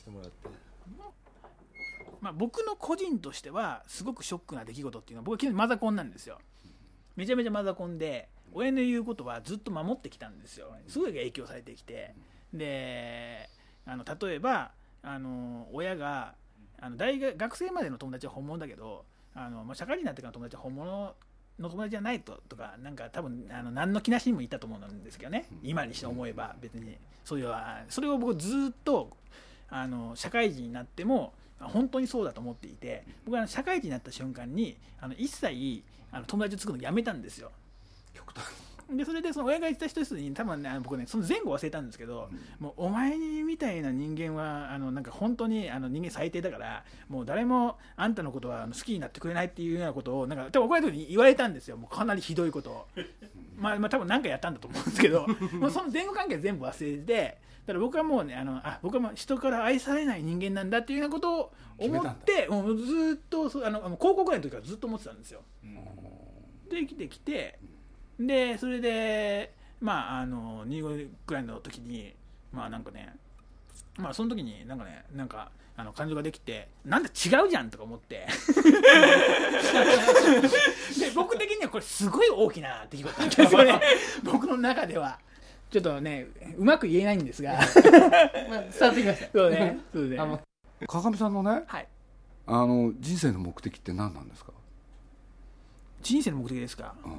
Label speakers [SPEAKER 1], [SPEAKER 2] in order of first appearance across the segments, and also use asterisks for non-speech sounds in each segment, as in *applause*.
[SPEAKER 1] させてもらって。
[SPEAKER 2] まあ、僕の個人としてはすごくショックな出来事っていうのは僕は基本マザコンなんですよ。めちゃめちゃマザコンで親の言うことはずっと守ってきたんですよ。すごい影響されてきて。であの例えばあの親があの大学学生までの友達は本物だけどあの、まあ、社会人になってからの友達は本物の友達じゃないととかなんか多分あの何の気なしにも言ったと思うんですけどね。今にして思えば別に。そういうそれを僕ずっとあの社会人になっても本当にそうだと思っていて僕は社会人になった瞬間にあの一切あの友達を作るのやめたんですよ。極端でそれでその親が言った人に多分ね僕ねその前後忘れたんですけど、うん、もうお前みたいな人間はあのなんか本当にあの人間最低だからもう誰もあんたのことは好きになってくれないっていうようなことをなんか多分怒られた時に言われたんですよ。もうかなりひどいことを。*laughs* まあ、まあ多分何かやったんだと思うんですけど *laughs* もうその前後関係全部忘れてだから僕はもうねあのあ僕はもう人から愛されない人間なんだっていうようなことを思ってもうずっとあの高校ぐらいの時からずっと思ってたんですよ。で生きてきてでそれでまああの25ぐらいの時にまあなんかねまあその時になんかねなんかあの感情ができてなんだ違うじゃんとか思って。で僕的にはこれすごい大きな出来事なんですよね。僕の中では。ちょっとねうまく言えないんですが。まあ
[SPEAKER 1] 伝わってきました。
[SPEAKER 2] そうねそうね。
[SPEAKER 3] 川上さんのね、
[SPEAKER 2] はい、
[SPEAKER 3] あの人生の目的って何なんですか？
[SPEAKER 2] 人生の目的ですか、うん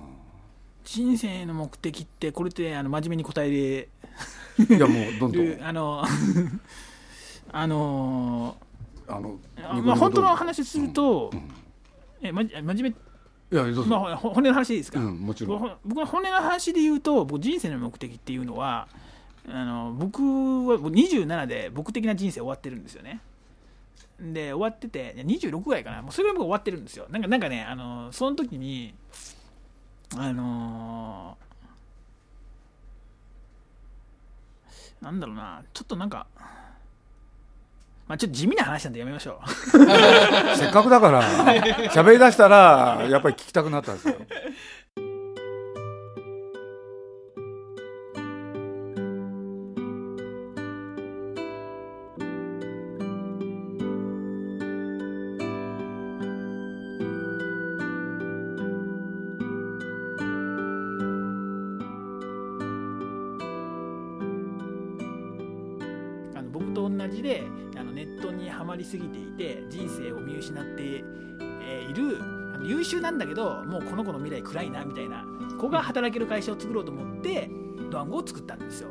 [SPEAKER 2] 人生の目的ってこれってあの真面目に答えで
[SPEAKER 3] いやもうどんどん。
[SPEAKER 2] あの *laughs* あの
[SPEAKER 3] あの
[SPEAKER 2] まあ本当の話すると、う？んうん、えま真面目？
[SPEAKER 3] いや
[SPEAKER 2] まあ、本音の話でいいですか、
[SPEAKER 3] うん、もちろん。
[SPEAKER 2] 僕は本音の話で言うと僕人生の目的っていうのはあの僕は27で僕的な人生終わってるんですよね。で終わってて26ぐらいかな。もうそれぐらい僕終わってるんですよ。なんかなんかねあのその時にあのー、なんだろうなちょっとなんかまあちょっと地味な話なんでやめましょう。*laughs*
[SPEAKER 3] せっかくだから *laughs* 喋りだしたらやっぱり聞きたくなったんですよ
[SPEAKER 2] なんだけどもうこの子の未来暗いなみたいな子が働ける会社を作ろうと思ってドワンゴを作ったんですよ。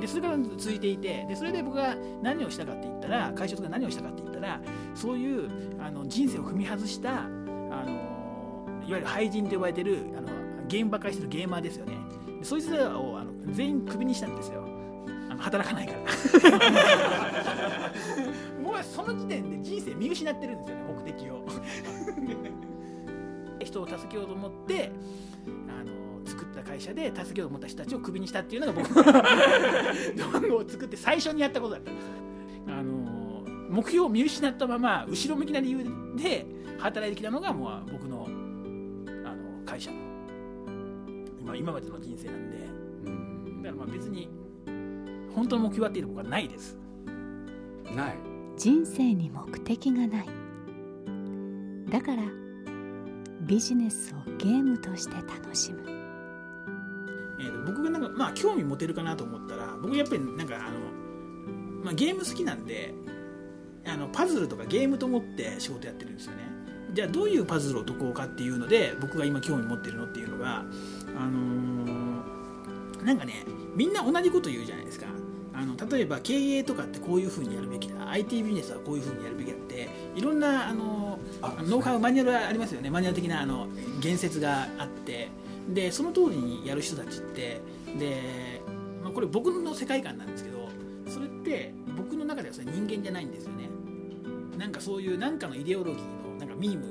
[SPEAKER 2] でそれから続いていてでそれで僕が何をしたかって言ったら会社とか何をしたかって言ったらそういうあの人生を踏み外したあのいわゆる廃人と呼ばれてるあのゲームばっかりしてるゲーマーですよね。そいつらをあの全員クビにしたんですよ。働かないから。*laughs* もうその時点で人生見失ってるんですよね目的を *laughs* *laughs* 人を助けようと思ってあの作った会社で助けようと思った人たちをクビにしたっていうのが僕。の *laughs* 道具を作って最初にやったことだったんです。あの目標を見失ったまま後ろ向きな理由で働いてきたのがもう僕のあの会社の今今までの人生なんで。だからまあ別に本当の目標はっていうのはないです。
[SPEAKER 3] ない。
[SPEAKER 4] 人生に目的がない。だからビジネスをゲームとして楽しむ、
[SPEAKER 2] えー、僕がなんかまあ興味持てるかなと思ったら僕やっぱりなんかあの、まあ、ゲーム好きなんであのパズルとかゲームと思って仕事やってるんですよね。じゃあどういうパズルを解こうかっていうので僕が今興味持ってるのっていうのがあのー、なんかねみんな同じこと言うじゃないですか。ああの例えば経営とかってこういうふうにやるべきだ。IT ビジネスはこういうふうにやるべきだっていろんなあのノウハウマニュアルありますよね。マニュアル的なあの言説があって。でその通りにやる人たちってで、まあ、これ僕の世界観なんですけどそれって僕の中ではそれ人間じゃないんですよね。なんかそういうなんかのイデオロギーのなんかミーム。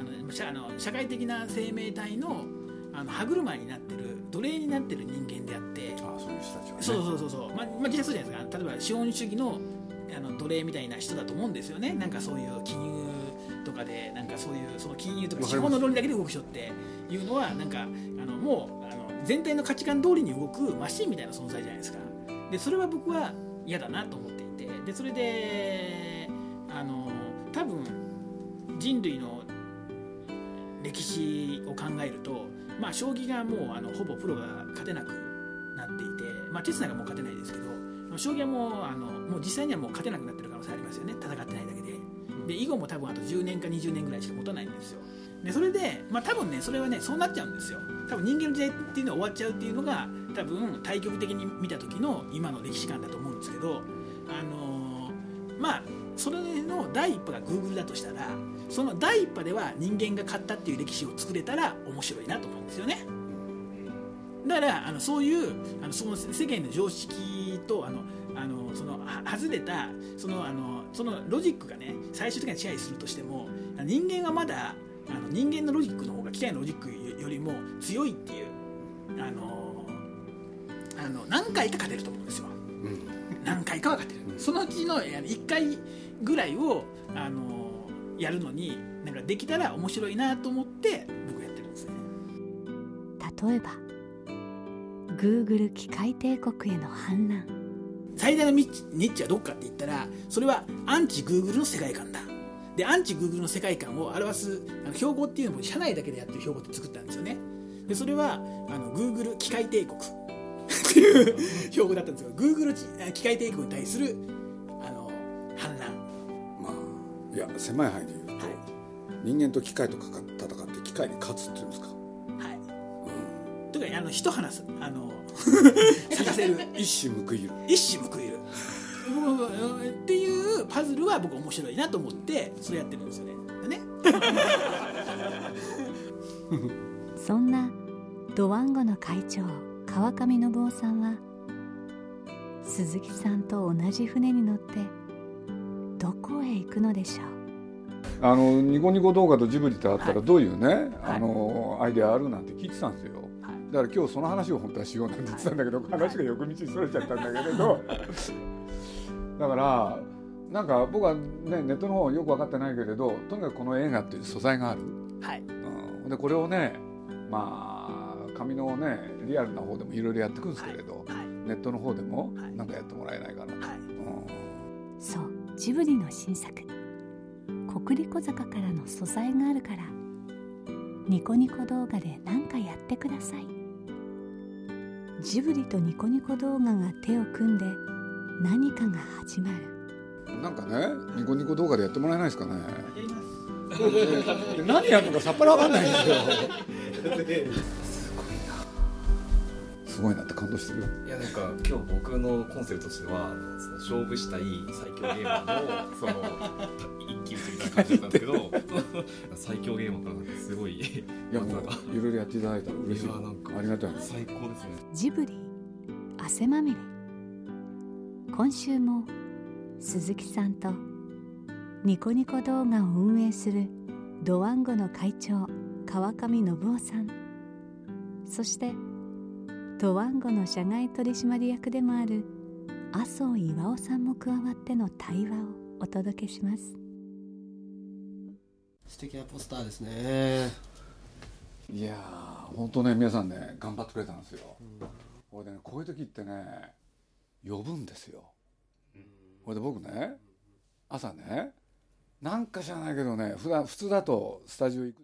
[SPEAKER 2] あの社あの社会的な生命体のあの歯車になってる奴隷になってる人間であって。
[SPEAKER 3] あそういう人たちはね。
[SPEAKER 2] そうそうそうそう、まあ、まあ、実際そうじゃないですか。例えば資本主義のあの奴隷みたいな人だと思うんですよね。なんかそういう金融とかでなんかそういうその金融とか資本の論理だけで動く人っていうのはなんかあのもうあの全体の価値観通りに動くマシンみたいな存在じゃないですか。でそれは僕は嫌だなと思っていて。でそれであの多分人類の歴史を考えると、まあ、将棋がもうあのほぼプロが勝てなくなっていて、まあ、テスナがもう勝てないですけど、まあ将棋はもうあのもう実際にはもう勝てなくなってる可能性ありますよね。戦ってないだけで。で囲碁も多分あと10年か20年ぐらいしか持たないんですよ。でそれで、まあ、多分ねそれはねそうなっちゃうんですよ。多分人間の時代っていうのは終わっちゃうっていうのが多分対極的に見た時の今の歴史観だと思うんですけどあのーまあそれの第一波が Google だとしたらその第一波では人間が勝ったっていう歴史を作れたら面白いなと思うんですよね。だからあのそういうあのその世間の常識とあのあのそのは外れたそのあのそのロジックがね最終的には支配するとしても人間はまだあの人間のロジックの方が機械のロジックよりも強いっていうあのあの何回か勝てると思うんですよ
[SPEAKER 3] うん
[SPEAKER 2] 何回かは勝てるそのうちのえ1回ぐらいをあのやるのになんかできたら面白いなと思って僕やってるんですね
[SPEAKER 4] 例えば Google 機械帝国への反乱。
[SPEAKER 2] 最大のニッチニッチはどっかって言ったらそれはアンチグーグルの世界観だ。でアンチグーグルの世界観を表すあの標語っていうのも社内だけでやってる標語って作ったんですよね。でそれはあのグーグル機械帝国 *laughs* っていう標語だったんですよグーグル機械帝国に対するあの反乱。
[SPEAKER 3] まあいや狭い範囲で言うと、
[SPEAKER 2] はい。
[SPEAKER 3] 人間と機械とかか戦って機械に勝つっていうんですか、
[SPEAKER 2] はいとかあの一花すあの *laughs* 咲かせる。
[SPEAKER 3] 一矢報いる。
[SPEAKER 2] 一矢報いる。っていうパズルは僕面白いなと思ってそれやってるんですよね。でね。*laughs*
[SPEAKER 4] そんなドワンゴの会長川上信夫さんは鈴木さんと同じ船に乗ってどこへ行くのでしょう？
[SPEAKER 3] あのニコニコ動画とジブリってあった
[SPEAKER 2] はい。
[SPEAKER 3] らどういうね、
[SPEAKER 2] はい。
[SPEAKER 3] あのアイデアあるなんて聞いてたんですよ。
[SPEAKER 2] はい
[SPEAKER 3] だから今日その話を本当はしようなんて言ってたんだけど、話が横道にそれちゃったんだけれど。だからなんか僕はねネットの方よく分かってないけれどとにかくこの映画っていう素材がある、
[SPEAKER 2] はい。
[SPEAKER 3] うん、でこれをねまあ紙のねリアルな方でもいろいろやっていくんですけれど、
[SPEAKER 2] はい。
[SPEAKER 3] ネットの方でも
[SPEAKER 2] はい。
[SPEAKER 3] なんかやってもらえないかなと、
[SPEAKER 2] はい。
[SPEAKER 3] うん。
[SPEAKER 4] そう。ジブリの新作。国立小坂からの素材があるからニコニコ動画で何かやってくださいジブリとニコニコ動画が手を組んで何かが始まる。
[SPEAKER 3] なんかねニコニコ動画でやってもらえないですかね。何やるのかさっぱりわかんないんですよ。すごいな。って感動してる
[SPEAKER 1] いやなんか今日僕のコンセプトとしては勝負したい最強ゲーマーのその一騎打ちみたいな感じだったんですけど *laughs* 最強ゲーマーからすごいい
[SPEAKER 3] いやもういろいろやっていただいた。ら嬉しい。
[SPEAKER 1] いやなんか
[SPEAKER 3] ありがたい
[SPEAKER 1] 最高ですね。
[SPEAKER 4] ジブリ汗まみれ。今週も鈴木さんとニコニコ動画を運営するドワンゴの会長川上信夫さん。そしてドワンゴの社外取締役でもある麻生岩尾さんも加わっての対話をお届けします。
[SPEAKER 5] 素敵なポスターですね
[SPEAKER 3] いやー本当ね皆さんね頑張ってくれたんですよ、これでねこういう時ってね呼ぶんですよ、これで僕ね朝ねなんか知らないけどね普段普通だとスタジオ行く。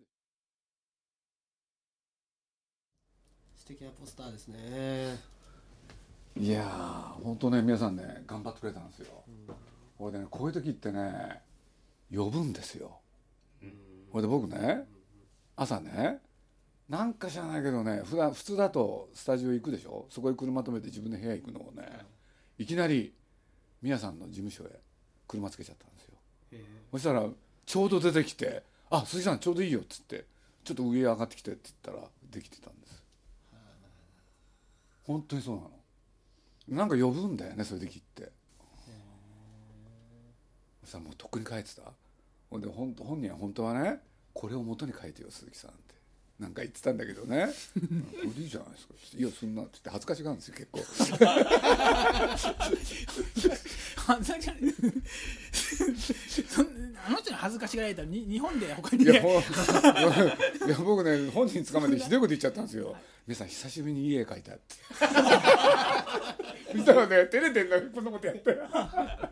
[SPEAKER 5] 素敵なポスターですね。
[SPEAKER 3] いやー本当ね皆さんね頑張ってくれたんですよ、これでねこういう時ってね呼ぶんですよ、これで僕ね朝ねなんか知らないけどね普段普通だとスタジオ行くでしょ？そこへ車止めて自分の部屋行くのをね。いきなり宮さんの事務所へ車つけちゃったんですよ。
[SPEAKER 5] え。
[SPEAKER 3] そしたらちょうど出てきて「あ鈴木さんちょうどいいよ」っつって「ちょっと上へ上がってきて」って言ったらできてたんです。本当にそうなの。なんか呼ぶんだよねそういう時って。そしたらもうとっくに書いてた。ほんで本本人は本当はねこれを元に書いてよ鈴木さんってなんか言ってたんだけどね。うんこれでいいじゃないですか。いやそんなって恥ずかしがるんですよ結構。
[SPEAKER 2] 恥ずかしがりそんあの人に恥ずかしがられたらに日本で他に
[SPEAKER 3] いや *laughs* いや僕ね本人捕まえてひどいこと言っちゃったんですよ「皆さん久しぶりにいい絵描いた」って。そしたらね照れてんだよこんなことやって。あ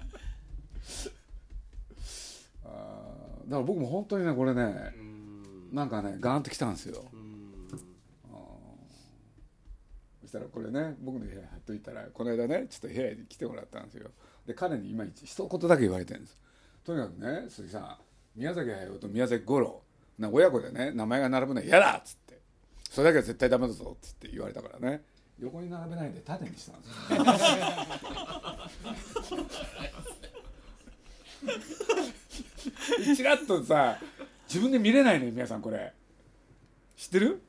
[SPEAKER 3] ーだから僕も本当にねこれね
[SPEAKER 5] うん
[SPEAKER 3] なんかねガーンときたんですよ。
[SPEAKER 5] うん。
[SPEAKER 3] そしたらこれね僕の部屋に貼っといたらこの間ねちょっと部屋に来てもらったんですよ。で彼にいまいち一言だけ言われてるんです。とにかくね鈴木さん宮崎駿と宮崎五郎な親子でね名前が並ぶのは嫌だっつって。それだけは絶対ダメだぞっつって言われたからね。横に並べないで縦にしたんですよ。チラッとさ自分で見れないのよ皆さんこれ。知ってる？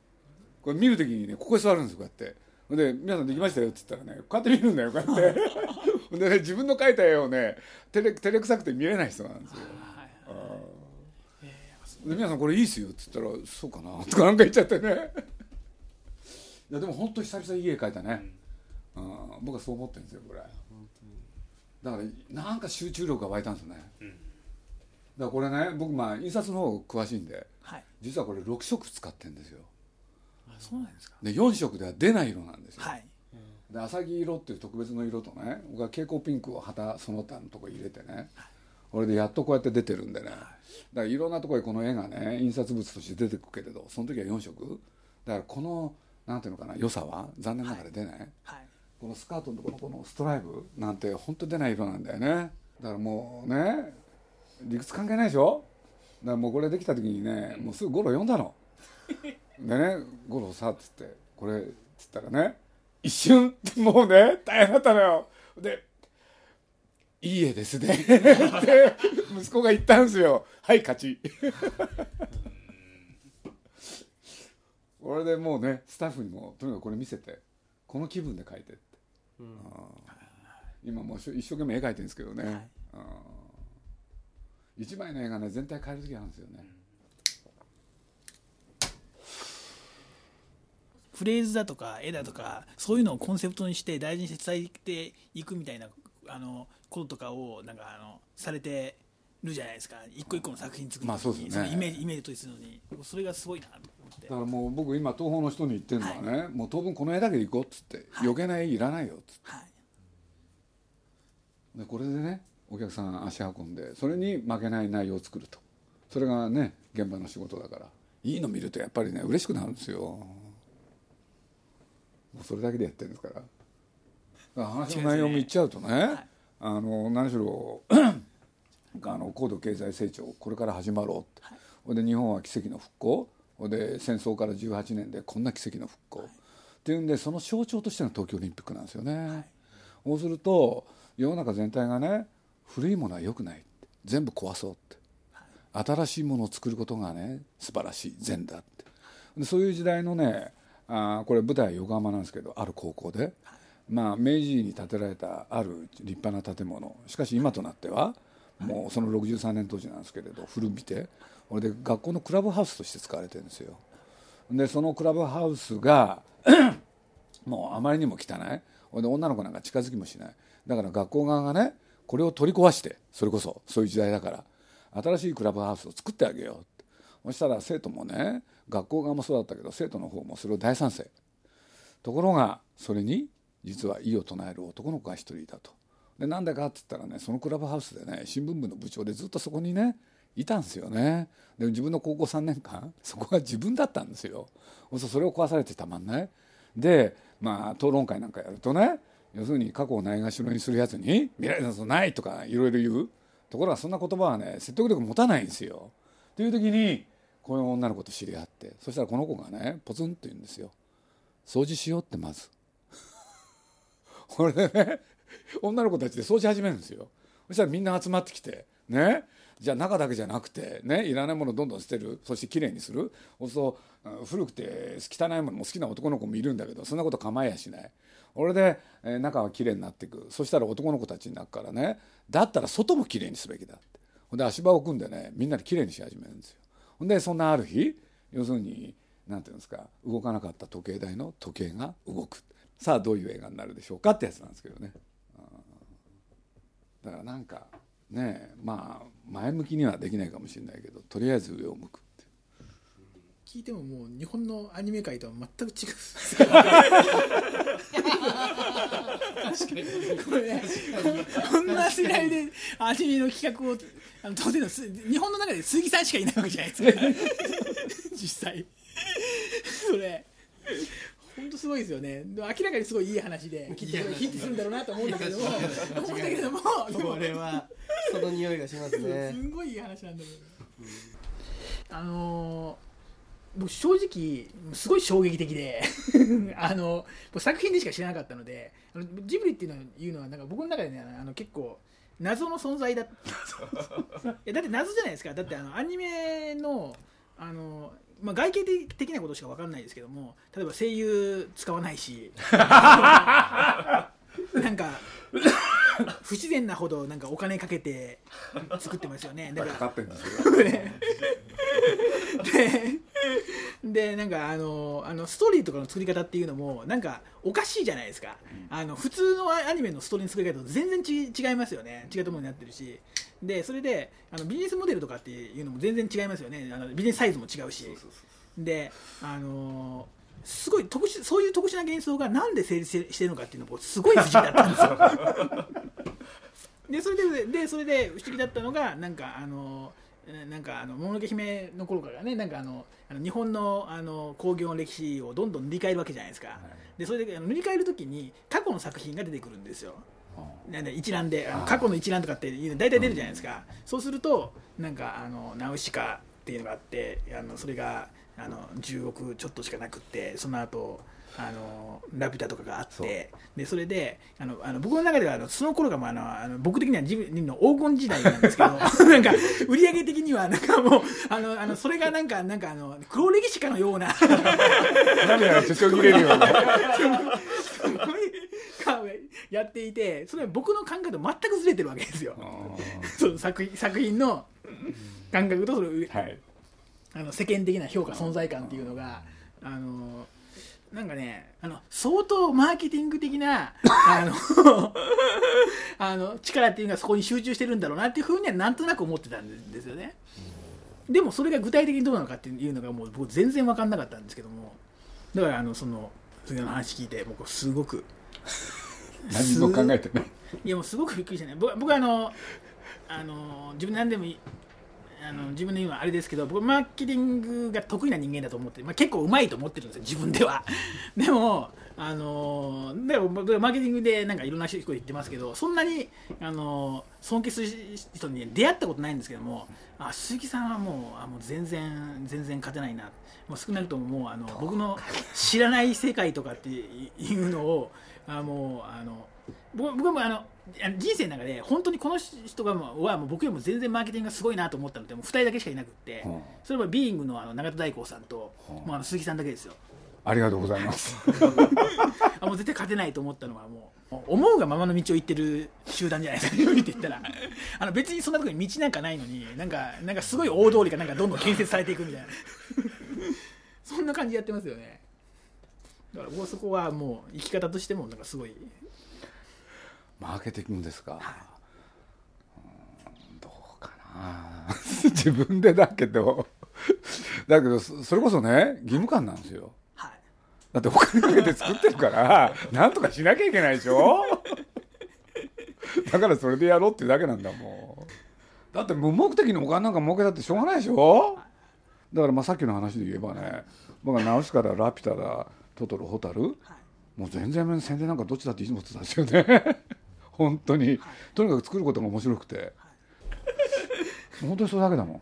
[SPEAKER 3] これ見るときにねここに座るんですよこうやって。で「皆さんできましたよ」って言ったらねこうやって見るんだよこうやって。*laughs* でね自分の描いた絵をね照れ照れくさくて見れない人なんですよ。で皆さんこれいいっすよっつったら「そうかな」とかなんか言っちゃってね。いやでも本当久々にいい絵描いたね、うん、僕はそう思ってるんですよこれ。だからなんか集中力が湧いたんですよね、だからこれね僕まあ印刷の方詳しいんで
[SPEAKER 2] はい。
[SPEAKER 3] 実はこれ6色使ってるんですよ。
[SPEAKER 2] あそうなんですか。
[SPEAKER 3] で4色では出ない色なんですよ、
[SPEAKER 2] はい。
[SPEAKER 3] で浅木色っていう特別の色とね僕は蛍光ピンクを旗その他のとこ入れてねこれでやっとこうやって出てるんでね。だからいろんなところでこの絵がね印刷物として出てくるけれどその時は4色。だからこのなんていうのかな良さは残念ながら出ない、
[SPEAKER 2] はい。
[SPEAKER 3] このスカートのところのこのストライプなんて本当出ない色なんだよね。だからもうね理屈関係ないでしょ？だからもうこれできた時にねもうすぐ五郎呼んだの。でね五郎さっつってこれっつったらね一瞬もうね大変だったのよ。で「いい絵ですね」って息子が言ったんですよ。はい勝ち。これでもうねスタッフにもとにかくこれ見せてこの気分で描いてって、
[SPEAKER 5] うん。
[SPEAKER 3] 今もう一生懸命絵描いてるんですけどね、
[SPEAKER 2] はい
[SPEAKER 3] うん一枚の絵がね全体変える時あるんですよね、
[SPEAKER 2] フレーズだとか絵だとかそういうのをコンセプトにして大事に伝えていくみたいなあのこととかをなんかあのされてるじゃないですか。一個一個の作品作るのイメージイメージとするのにそれがすごいなと思って。
[SPEAKER 3] だからもう僕今東宝の人に言ってるのはね、もう当分この絵だけでいこうっつって、
[SPEAKER 2] はい。
[SPEAKER 3] 余計な絵いらないよっつって。
[SPEAKER 2] はい。
[SPEAKER 3] でこれでねお客さん足運んでそれに負けない内容を作ると。それがね現場の仕事だから。いいの見るとやっぱりね嬉しくなるんですよ。もうそれだけでやってるんですから。だから話の内容も言っちゃうとね、
[SPEAKER 2] い。
[SPEAKER 3] あの何しろあの高度経済成長これから始まろうって、ほんで日本は奇跡の復興。ほんで戦争から18年でこんな奇跡の復興、っていうんでその象徴としての東京オリンピックなんですよね、そうすると世の中全体がね古いものは良くない全部壊そうって。新しいものを作ることがね素晴らしい善だって。そういう時代のねあこれ舞台は横浜なんですけどある高校で、まあ、明治に建てられたある立派な建物。しかし今となってはもうその63年当時なんですけれど古びてこれで学校のクラブハウスとして使われてるんですよ。でそのクラブハウスがもうあまりにも汚い。ほいで女の子なんか近づきもしない。だから学校側がねこれを取り壊してそれこそそういう時代だから新しいクラブハウスを作ってあげよう。ってそしたら生徒もね学校側もそうだったけど生徒の方もそれを大賛成。ところがそれに実は異を唱える男の子が一人いたと。でなんでかって言ったらねそのクラブハウスでね新聞部の部長でずっとそこにねいたんですよね。でも自分の高校3年間そこが自分だったんですよ。そうするとそれを壊されてたまんないでまあ討論会なんかやるとね要するに過去をないがしろにするやつに未来などないとかいろいろ言うところがそんな言葉はね説得力持たないんですよ。という時にこの女の子と知り合ってそしたらこの子がねポツンと言うんですよ。掃除しようってまず。これでね女の子たちで掃除始めるんですよ。そしたらみんな集まってきてねじゃあ中だけじゃなくてねいらないものどんどん捨てるそしてきれいにする。そうすると古くて汚いものも好きな男の子もいるんだけどそんなこと構えやしない。俺で、えー中はきれいになっていく。そしたら男の子たちになるからね。だったら外もきれいにすべきだって。ほんで足場を組んでねみんなできれいにし始めるんですよ。ほんでそんなある日要するになんていうんですか動かなかった時計台の時計が動く。さあどういう映画になるでしょうかってやつなんですけどね。だからなんかねまあ前向きにはできないかもしれないけどとりあえず上を向くって
[SPEAKER 2] 聞いてももう日本のアニメ界とは全く違う *laughs* これねこんな世代でアニメの企画をあの当然のす日本の中で鈴木さんしかいないわけじゃないですか。*laughs* 実際。それ本当すごいですよね。明らかにすごいいい話できっとヒットするんだろうなと思うんだけども思うんだけども。
[SPEAKER 5] これはその匂いがしますね。*laughs*
[SPEAKER 2] すんごいいい話なんだけど、あのー僕正直すごい衝撃的で *laughs* あの僕作品でしか知らなかったのであのジブリっていうのはいうのはなんか僕の中でねあの結構謎の存在だ *laughs* いやだって謎じゃないですか。だってあのアニメのあの、まあ、外形的なことしか分かんないですけども例えば声優使わないし *laughs* なんか不自然なほどなんかお金かけて作ってますよね。だから
[SPEAKER 3] かかってるんですよ
[SPEAKER 2] で *laughs* でなんかあのあのストーリーとかの作り方っていうのもなんかおかしいじゃないですか、あの普通のアニメのストーリーの作り方と全然ち違いますよね。違うところになってるし。でそれであのビジネスモデルとかっていうのも全然違いますよね。あのビジネスサイズも違うし。であのすごい特殊そういう特殊な幻想がなんで成立してるのかっていうのもすごい不思議だったんですよ。*laughs* でそれででそれで不思議だったのがなんかあのえーなんかあのもののけ姫の頃からねなんかあのあの日本のあの工業の歴史をどんどん塗り替えるわけじゃないですか、でそれであの塗り替える時に過去の作品が出てくるんですよ。なんで一覧で過去の一覧とかっていうの大体出るじゃないですか、そうするとなんかあのナウシカっていうのがあってあのそれがあの10億ちょっとしかなくってその後あのラピュタとかがあってでそれであのあの僕の中ではあのその頃がもうあのあの僕的にはジブリの黄金時代なんですけど *laughs* *laughs* なんか売り上げ的にはなんかもうあのあのそれがなんかなんかあの黒歴史かのような。
[SPEAKER 3] 涙がちょちょぎれるような。
[SPEAKER 2] やっていてそれは僕の感覚と全くずれてるわけですよ。その作品作品の感覚とそれ
[SPEAKER 3] はい。
[SPEAKER 2] あの世間的な評価存在感っていうのがあのなんかねあの相当マーケティング的な *laughs* あのあの力っていうのがそこに集中してるんだろうなっていうふうにはなんとなく思ってたんですよね。でもそれが具体的にどうなのかっていうのがもう僕全然分かんなかったんですけども。だからあのその次の話聞いて僕すごく
[SPEAKER 3] 何も考えてない。
[SPEAKER 2] いやもうすごくびっくりしたね。僕僕はあのあの自分で何でもいいあの自分で言うのはあれですけど僕マーケティングが得意な人間だと思って、まあ、結構うまいと思ってるんですよ自分では。*laughs* でもあのでもマーケティングでなんかいろんな人言ってますけどそんなにあの尊敬する人に出会ったことないんですけどもあ鈴木さんはもうあもう全然全然勝てないな。もう少なくとももうあの僕の知らない世界とかっていうのをあもうあの僕僕もあの人生の中で本当にこの人がもうはもう僕よりも全然マーケティングがすごいなと思ったのでもう2人だけしかいなくって、
[SPEAKER 3] う。ん
[SPEAKER 2] それはビーイングのあの永田大光さんと、
[SPEAKER 3] う。ん
[SPEAKER 2] もうあの鈴木さんだけですよ。
[SPEAKER 3] ありがとうございます。*laughs*
[SPEAKER 2] あもう絶対勝てないと思ったのはもう思うがままの道を行ってる集団じゃないですか。って言ったらあの別にそんなところに道なんかないのになんかなんかすごい大通りがなんかどんどん建設されていくみたいな。そんな感じでやってますよね。だからそこはもう生き方としてもなんかすごい
[SPEAKER 3] マーケティングですか、うんどうかな。*laughs* 自分でだけど。だけどそそれこそね義務感なんですよ。
[SPEAKER 2] はい。
[SPEAKER 3] だってお金かけて作ってるからなんとかしなきゃいけないでしょ？*laughs* だからそれでやろうっていうだけなんだもん。だって無目的にお金なんか儲けたってしょうがないでしょ？だからまあさっきの話で言えばね僕は直しからラピュタだトトロホタル
[SPEAKER 2] はい。
[SPEAKER 3] もう全然宣伝なんかどっちだっていいと思ってたんですよね本当に。とにかく作ることが面白くて。本当にそれだけだもん。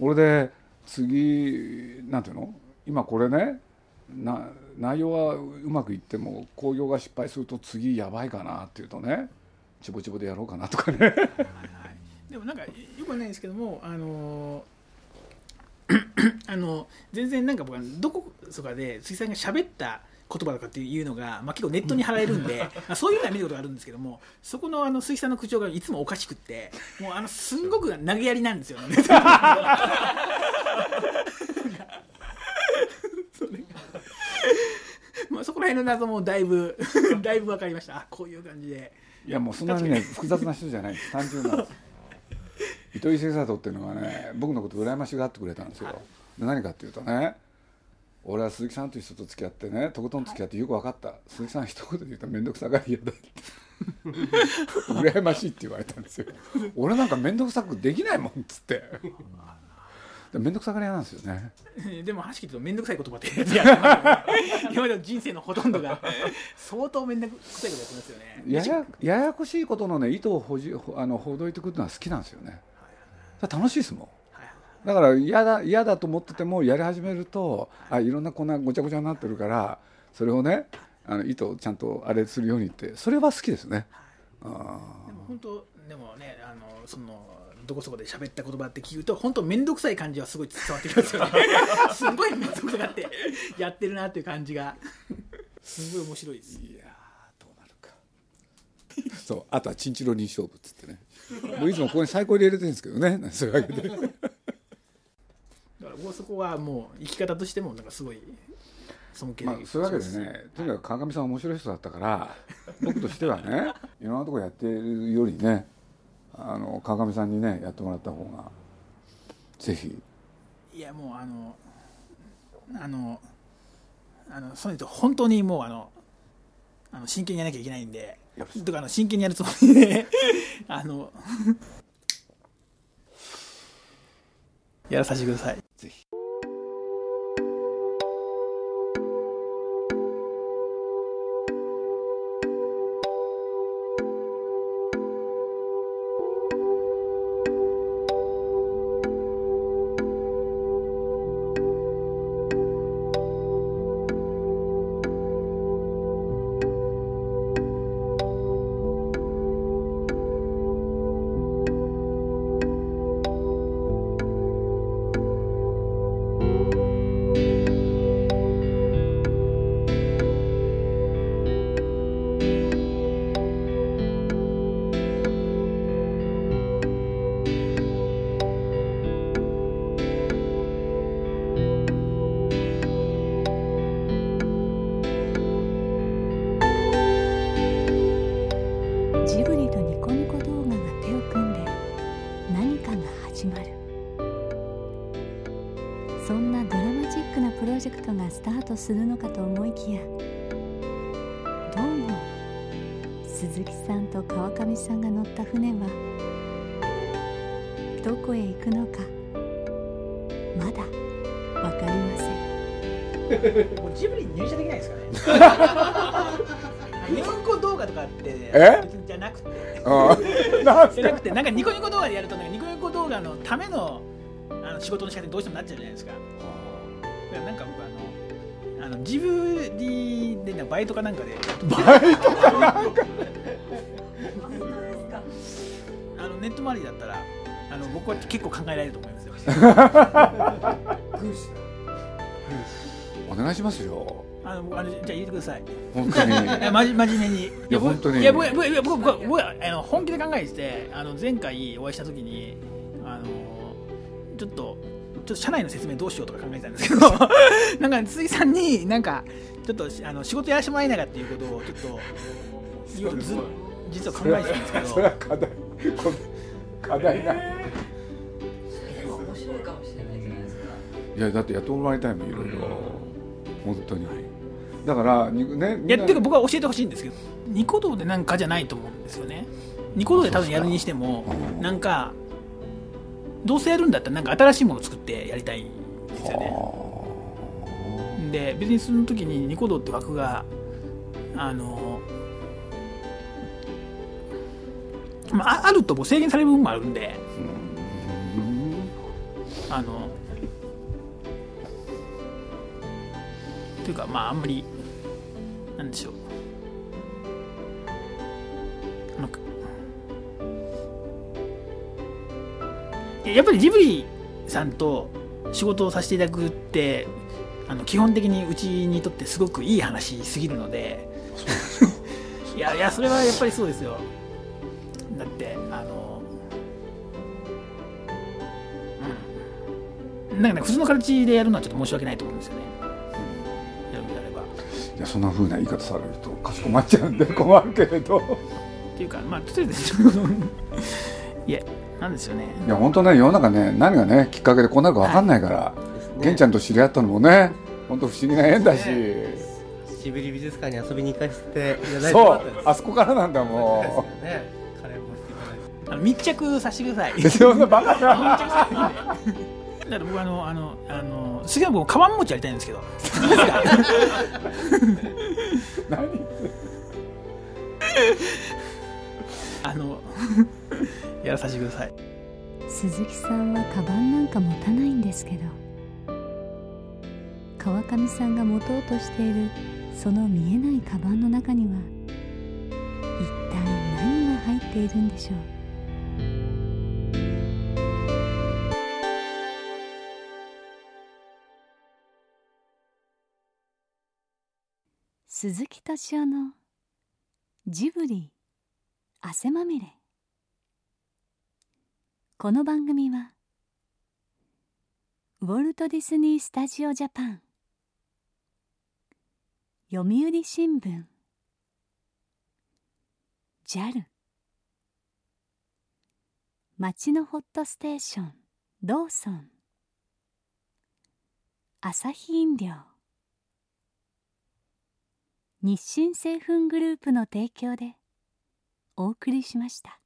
[SPEAKER 3] 俺で次なんていうの？今これねな内容はうまくいっても興行が失敗すると次やばいかなっていうとねちぼちぼでやろうかなとかね。
[SPEAKER 2] でもなんかよくはないですけどもあの *coughs* あの全然なんか僕はどこそかで鈴木さんが喋った言葉とかっていうのが、まあ、結構ネットに貼られるんで、まあそういうのは見たことがあるんですけどもそこのあの鈴木さんの口調がいつもおかしくってもうあのすんごく投げやりなんですよね。*laughs* まあそこら辺の謎もだいぶ *laughs* だいぶ分かりました。あこういう感じで。
[SPEAKER 3] いやもうそんなにね複雑な人じゃないです。単純な。んです糸井重里っていうのはね僕のこと羨ましがってくれたんですよ。で何かっていうとね俺は鈴木さんという人と付き合ってねとことん付き合ってよく分かった。鈴木さん一言で言うと面倒くさがり屋だって。*laughs* 羨ましいって言われたんですよ。俺なんか面倒くさくできないもんっつって。で面倒くさがり屋なんですよね。*laughs*
[SPEAKER 2] でも話聞いてると面倒くさい言葉ってや今までの人生のほとんどが相当面倒くさいことやってますよね。
[SPEAKER 3] ややややこしいことのね意図をほじほあのほどいてくるのは好きなんですよね。楽しいですもんだから嫌だ嫌だと思っててもやり始めるとあいろんなこんなごちゃごちゃになってるからそれをねあの意図をちゃんとあれするようにってそれは好きですね。あ
[SPEAKER 2] でも本当でもねあのそのどこそこで喋った言葉って聞くと本当面倒くさい感じはすごい伝わってきますよね。*laughs* すごい面倒くさがってやってるなっていう感じが。すごい面白いです。
[SPEAKER 3] ーいやーどうなるか。そうあとはチンチロリン勝負っつってね。もういつもここに最高に入れてるんですけどね。そういうわけで
[SPEAKER 2] だからそこはもう生き方としてもなんかすごい尊敬
[SPEAKER 3] まあそういうわけでねとにかく川上さんは面白い人だったから僕としてはねいろんなとこやってるよりねあの川上さんにねやってもらった方がぜひ。
[SPEAKER 2] いやもうあのあのあのそういうと本当にもうあのあの真剣にやらなきゃいけないんでとかあの真剣にやるつもりで *laughs* あのやらさせてください。
[SPEAKER 3] ぜひ。
[SPEAKER 4] するのかと思いきやどうも鈴木さんと川上さんが乗った船はどこへ行くのかまだ分かりません。*laughs*
[SPEAKER 2] もうジブリに入社できないですかね。ニコニコ動画とかって
[SPEAKER 3] え？
[SPEAKER 2] じゃなくて。じゃなくてなんかニコニコ動画でやるとなんかニコニコ動画のためのあの仕事の仕方にどうしてもなっちゃうじゃないですかあのジブリでなバイトかなんかで。バイトかなんかあのネット周りだったらあの僕は結構考えられると思いますよ。
[SPEAKER 3] お願いしますよ。
[SPEAKER 2] あのあのじゃあ言ってください。
[SPEAKER 3] 本当に。*laughs*
[SPEAKER 2] いやまじ真面目に。い
[SPEAKER 3] や本当に。
[SPEAKER 2] いや僕僕僕僕僕はあの本気で考えててあの前回お会いした時にあのちょっとちょっと社内の説明どうしようとか考えてたんですけど *laughs* なんか鈴木さんになんかちょっとあの仕事やらせてもらえないかっていうことをちょっと実は考えてたんですけ
[SPEAKER 3] そ
[SPEAKER 2] ど
[SPEAKER 3] れは課題こ課題な。
[SPEAKER 6] 面白いかもしれないじゃないですか。
[SPEAKER 3] いやだってやってもらいたいもんいろいろ本当に。だからにね
[SPEAKER 2] いやっていうか僕は教えてほしいんですけどニコ動でなんかじゃないと思うんですよね。ニコ動で多分やるにしても
[SPEAKER 3] うん
[SPEAKER 2] なんかどうせやるんだったらなんか新しいものを作ってやりたいんですよね。で別にその時にニコ動って枠があのまああるともう制限される部分もあるんであのというかまああんまりなんでしょう。やっぱりジブリさんと仕事をさせていただくってあの基本的にうちにとってすごくいい話すぎるので *laughs* いやいやそれはやっぱりそうですよ。だってあの、うん、なんかね普通の形でやるのはちょっと申し訳ないと思うんですよね。やるのであれば。
[SPEAKER 3] いやそんな風な言い方されるとかしこまっちゃうんで困るけれど。
[SPEAKER 2] っていうかまあとりあえず *laughs* いやなんですよね。
[SPEAKER 3] いや本当ね世の中ね何がねきっかけでこうなるか分かんないから、玄ちゃんと知り合ったのもね本当不思議な縁だし、
[SPEAKER 5] ジブリ美術館に遊びに行かせていただいてよ
[SPEAKER 3] そうあそこからなんだも
[SPEAKER 5] ねカレーもしていただいて。
[SPEAKER 2] あの密着させてください。
[SPEAKER 3] うそんなバカな。
[SPEAKER 2] だから僕あのあのあの杉山君カバン持ちやりたいんですけど。
[SPEAKER 3] 何？
[SPEAKER 2] あのやらさせてください。
[SPEAKER 4] 鈴木さんはカバンなんか持たないんですけど。川上さんが持とうとしているその見えないカバンの中には一体何が入っているんでしょう。鈴木敏夫のジブリ汗まみれ。この番組はウォルト・ディズニー・スタジオ・ジャパン読売新聞 JAL 町のホットステーションローソンアサヒ飲料日清製粉グループの提供でお送りしました。